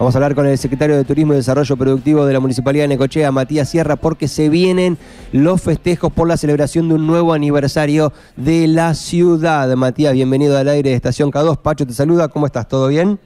Vamos a hablar con el secretario de Turismo y Desarrollo Productivo de la Municipalidad de Necochea, Matías Sierra, porque se vienen los festejos por la celebración de un nuevo aniversario de la ciudad. Matías, bienvenido al aire de Estación K2. Pacho te saluda, ¿cómo estás? ¿Todo bien?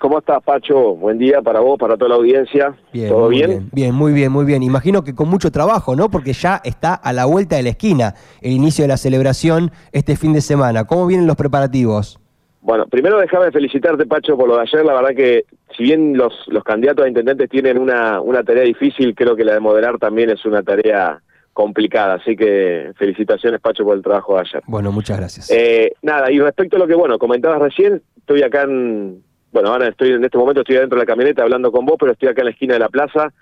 ¿Cómo estás, Pacho? Buen día para vos, para toda la audiencia. Bien, ¿Todo bien? Bien, muy bien, muy bien. Imagino que con mucho trabajo, ¿no? Porque ya está a la vuelta de la esquina el inicio de la celebración este fin de semana. ¿Cómo vienen los preparativos? Bueno, primero déjame felicitarte, Pacho, por lo de ayer. La verdad que, si bien los, los candidatos a intendentes tienen una, una tarea difícil, creo que la de moderar también es una tarea complicada. Así que felicitaciones, Pacho, por el trabajo de ayer. Bueno, muchas gracias. Eh, nada, y respecto a lo que, bueno, comentabas recién, estoy acá en... Bueno, ahora estoy en este momento estoy dentro de la camioneta hablando con vos, pero estoy acá en la esquina de la plaza.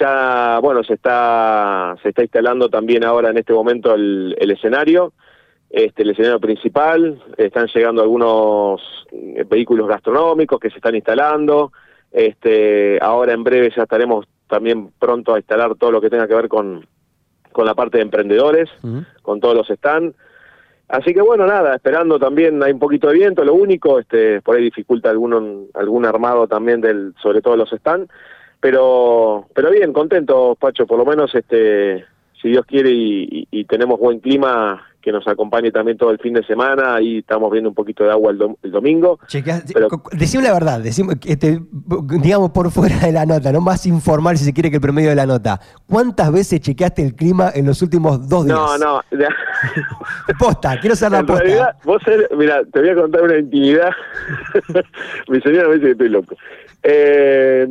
Ya, bueno, se está se está instalando también ahora en este momento el, el escenario, este el escenario principal. Están llegando algunos eh, vehículos gastronómicos que se están instalando. Este, ahora en breve ya estaremos también pronto a instalar todo lo que tenga que ver con con la parte de emprendedores, con todos los stands. Así que bueno, nada, esperando también, hay un poquito de viento, lo único, este, por ahí dificulta algún, algún armado también del, sobre todo los stands, pero, pero bien, contento, Pacho, por lo menos este, si Dios quiere y, y- y tenemos buen clima, que nos acompañe también todo el fin de semana, ahí estamos viendo un poquito de agua el, dom- el domingo. Pero- decime la verdad, decime, este, digamos por fuera de la nota, no más informal si se quiere que el promedio de la nota. ¿Cuántas veces chequeaste el clima en los últimos dos días? No, no, Posta, quiero saber la en posta. realidad, vos eres- mira, te voy a contar una intimidad. Mi señora me dice que estoy loco. Eh,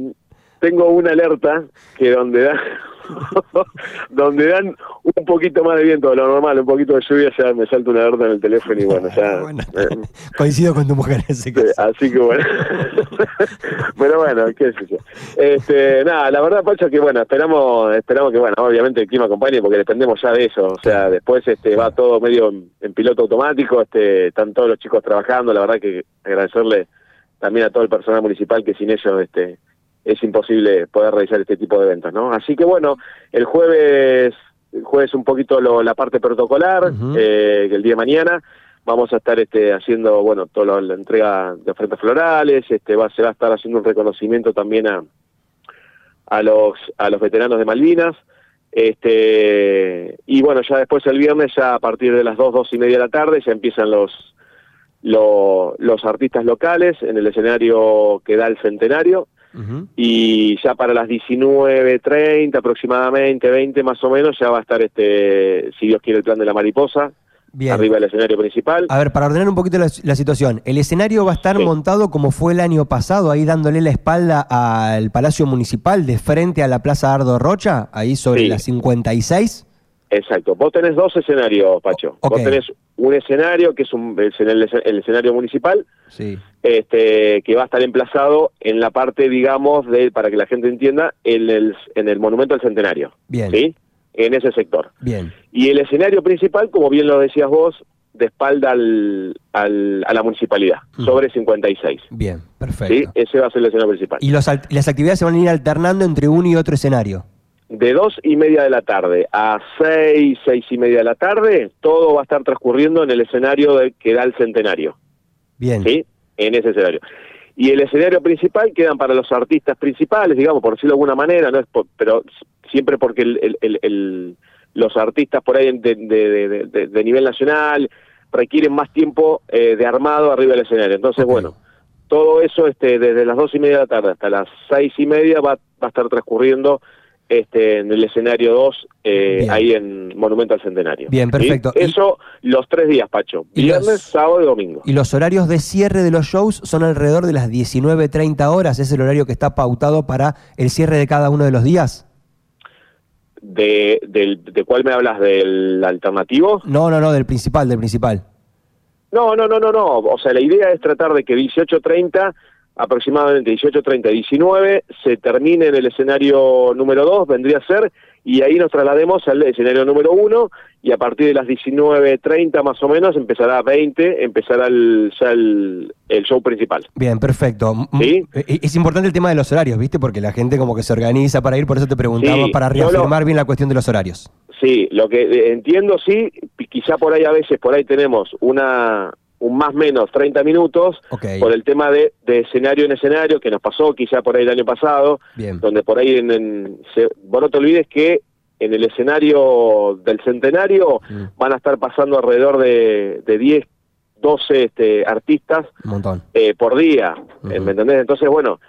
tengo una alerta que donde da, donde dan un poquito más de viento de lo normal, un poquito de lluvia, ya me salta una alerta en el teléfono y bueno, ya. Bueno, eh, coincido con tu mujer en ese caso. así que bueno. Pero bueno, qué sé yo. Este, nada, la verdad, Pacho, que bueno, esperamos, esperamos que bueno, obviamente el clima acompañe porque dependemos ya de eso. O sea, después este va todo medio en, en piloto automático, este, están todos los chicos trabajando, la verdad que agradecerle también a todo el personal municipal que sin ellos este es imposible poder realizar este tipo de eventos, ¿no? Así que bueno, el jueves el jueves un poquito lo- la parte protocolar, eh, el día de mañana vamos a estar este haciendo bueno toda la, la entrega de ofertas florales este va se va a estar haciendo un reconocimiento también a a los a los veteranos de Malvinas este y bueno ya después el viernes ya a partir de las dos dos y media de la tarde ya empiezan los lo- los artistas locales en el escenario que da el centenario Y ya para las 19.30 aproximadamente, 20 más o menos, ya va a estar este, si Dios quiere, el plan de la mariposa, Bien. arriba del escenario principal. A ver, para ordenar un poquito la, la situación, el escenario va a estar Sí. montado como fue el año pasado, ahí dándole la espalda al Palacio Municipal de frente a la Plaza Ardo Rocha, ahí sobre Sí. la 56. Exacto. Vos tenés dos escenarios, Pacho. Ok. Vos tenés un escenario que es, un, el escenario municipal, Sí. Este, que va a estar emplazado en la parte, digamos, de, para que la gente entienda, en el, en el Monumento al Centenario. Bien. ¿Sí? En ese sector. Bien. Y el escenario principal, como bien lo decías vos, de espalda al, al- a la municipalidad, sobre 56. Bien, ¿sí? perfecto. Ese va a ser el escenario principal. Y los las actividades se van a ir alternando entre uno y otro escenario. De dos y media de la tarde a seis, seis y media de la tarde, todo va a estar transcurriendo en el escenario de, que da el centenario, Bien. ¿sí? En ese escenario. Y el escenario principal quedan para los artistas principales, digamos, por decirlo de alguna manera, no es por- pero siempre porque el- el- el- el- los artistas por ahí de, de- de- nivel nacional requieren más tiempo eh, de armado arriba del escenario. Entonces, bueno, todo eso este, desde las dos y media de la tarde hasta las seis y media va, va a estar transcurriendo este, en el escenario 2, eh, ahí en Monumento al Centenario. Bien, ¿sí? perfecto. Y- Eso los tres días, Pacho. Viernes, los- sábado y domingo. Y los horarios de cierre de los shows son alrededor de las 19.30 horas. Es el horario que está pautado para el cierre de cada uno de los días. de, del, ¿De cuál me hablas? ¿Del alternativo? No, no, no, del principal, del principal. No, no, no, no, no. O sea, la idea es tratar de que 18.30, aproximadamente 18.30, 19, se termine en el escenario número 2, vendría a ser, y ahí nos traslademos al escenario número 1, y a partir de las 19.30 más o menos, empezará a 20, empezará el, ya el, el show principal. Bien, perfecto. Sí. eh, Es importante el tema de los horarios, ¿viste? Porque la gente como que se organiza para ir, por eso te preguntaba, Sí, para lo- reafirmar bien la cuestión de los horarios. Sí, lo que eh, entiendo, sí, quizá por ahí a veces, por ahí tenemos una un más menos 30 minutos por el tema de, de escenario en escenario que nos pasó quizá por ahí el año pasado, Bien. donde por ahí en, en- se- vos no te olvides que en el escenario del centenario Mm. van a estar pasando alrededor de, de 10, 12 este, artistas eh, por día. ¿me entendés? Entonces, bueno,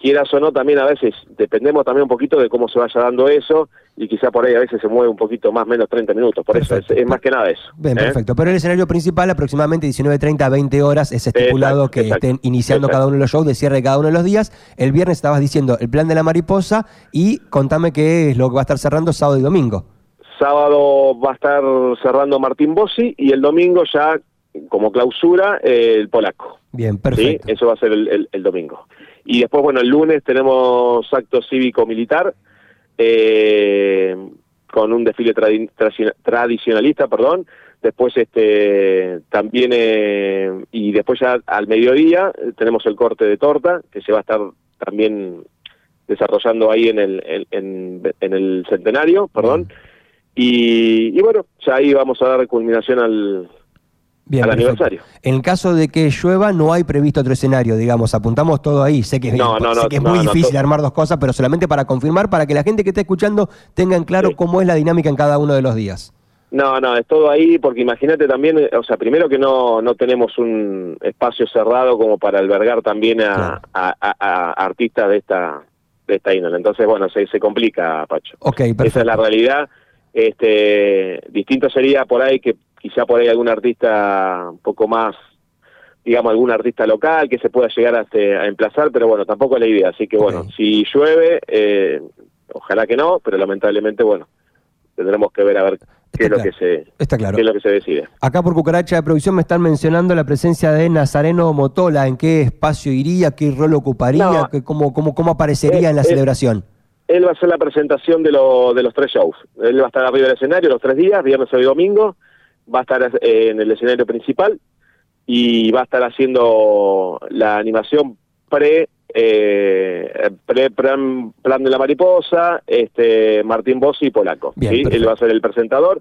quieras o no, también a veces dependemos también un poquito de cómo se vaya dando eso y quizá por ahí a veces se mueve un poquito más, menos 30 minutos, por eso es, es más que nada eso. Bien, ¿eh? perfecto. Pero el escenario principal, aproximadamente 19.30 a 20 horas, es estipulado Exacto, que exacto. estén iniciando Exacto. cada uno de los shows de cierre cada uno de los días. El viernes estabas diciendo el plan de la mariposa y contame qué es lo que va a estar cerrando sábado y domingo. Sábado va a estar cerrando Martín Bossi y el domingo ya como clausura eh, el polaco. Bien, ¿sí? perfecto. Eso va a ser el, el- el domingo. Y después, bueno, el lunes tenemos acto cívico-militar eh, con un desfile tradi- tradi- tradicionalista, perdón. Después, este, también, eh, y después ya al mediodía eh, tenemos el corte de torta, que se va a estar también desarrollando ahí en el, en, en- en el centenario, perdón. Y, y bueno, ya ahí vamos a dar culminación al, Bien, al perfecto. aniversario. En el caso de que llueva, no hay previsto otro escenario, digamos, apuntamos todo ahí. Sé que, es- No, no, sé no, que es muy difícil armar dos cosas, pero solamente para confirmar, para que la gente que esté escuchando tenga en claro Sí. cómo es la dinámica en cada uno de los días. No, no, es todo ahí, porque imagínate también, o sea, primero que no, no tenemos un espacio cerrado como para albergar también a, Claro. a- a- a artistas de esta de esta índole. Entonces, bueno, se, se complica, Pacho. Ok, perfecto. Esa es la realidad. Este, distinto sería por ahí que quizá por ahí algún artista un poco más, digamos, algún artista local que se pueda llegar a, este, a emplazar, pero bueno, tampoco es la idea. Así que bueno, si llueve, eh, ojalá que no, pero lamentablemente, bueno, tendremos que ver a ver qué es lo que se Está claro. qué es lo que se decide. Acá por Cucaracha de Producción me están mencionando la presencia de Nazareno Motola. ¿En qué espacio iría? ¿Qué rol ocuparía? No. ¿Qué- cómo, cómo, ¿Cómo aparecería Eh, en la eh, celebración? Él va a hacer la presentación de, lo- de los tres shows. Él va a estar arriba del escenario los tres días, viernes, sábado y domingo. Va a estar eh, en el escenario principal y va a estar haciendo la animación pre, eh, pre plan, plan de la mariposa, este Martín Bossi y Polaco. Bien, ¿sí? Él va a ser el presentador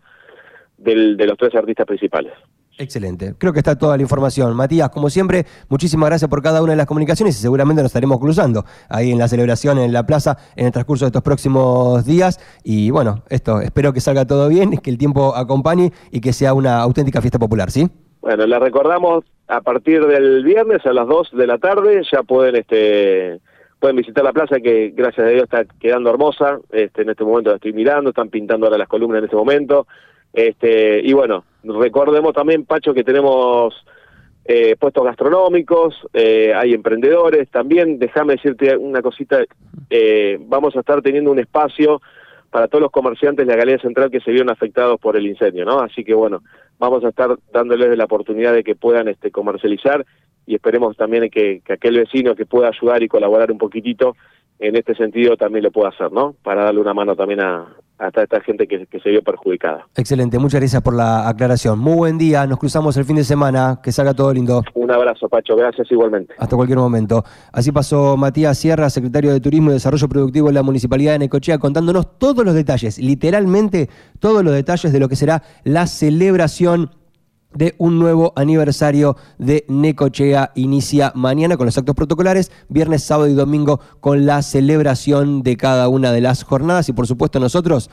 del- de los tres artistas principales. Excelente. Creo que está toda la información. Matías, como siempre, muchísimas gracias por cada una de las comunicaciones y seguramente nos estaremos cruzando ahí en la celebración en la plaza en el transcurso de estos próximos días. Y bueno, esto, espero que salga todo bien, que el tiempo acompañe y que sea una auténtica fiesta popular, ¿sí? Bueno, les recordamos a partir del viernes a las 2 de la tarde ya pueden este pueden visitar la plaza que gracias a Dios está quedando hermosa. Este en este momento la estoy mirando, están pintando ahora las columnas en este momento. Este y bueno, recordemos también Pacho que tenemos eh, puestos gastronómicos, eh, hay emprendedores también. Déjame decirte una cosita, eh, vamos a estar teniendo un espacio para todos los comerciantes de la Galería Central que se vieron afectados por el incendio, ¿no? Así que bueno, vamos a estar dándoles la oportunidad de que puedan este, comercializar y esperemos también que, que aquel vecino que pueda ayudar y colaborar un poquitito en este sentido también lo pueda hacer, ¿no? Para darle una mano también a, a esta gente que, que se vio perjudicada. Excelente, muchas gracias por la aclaración. Muy buen día, nos cruzamos el fin de semana, que salga todo lindo. Un abrazo, Pacho, gracias igualmente. Hasta cualquier momento. Así pasó Matías Sierra, secretario de Turismo y Desarrollo Productivo de la Municipalidad de Necochea, contándonos todos los detalles, literalmente todos los detalles de lo que será la celebración de un nuevo aniversario de Necochea. Inicia mañana con los actos protocolares, viernes, sábado y domingo con la celebración de cada una de las jornadas y por supuesto nosotros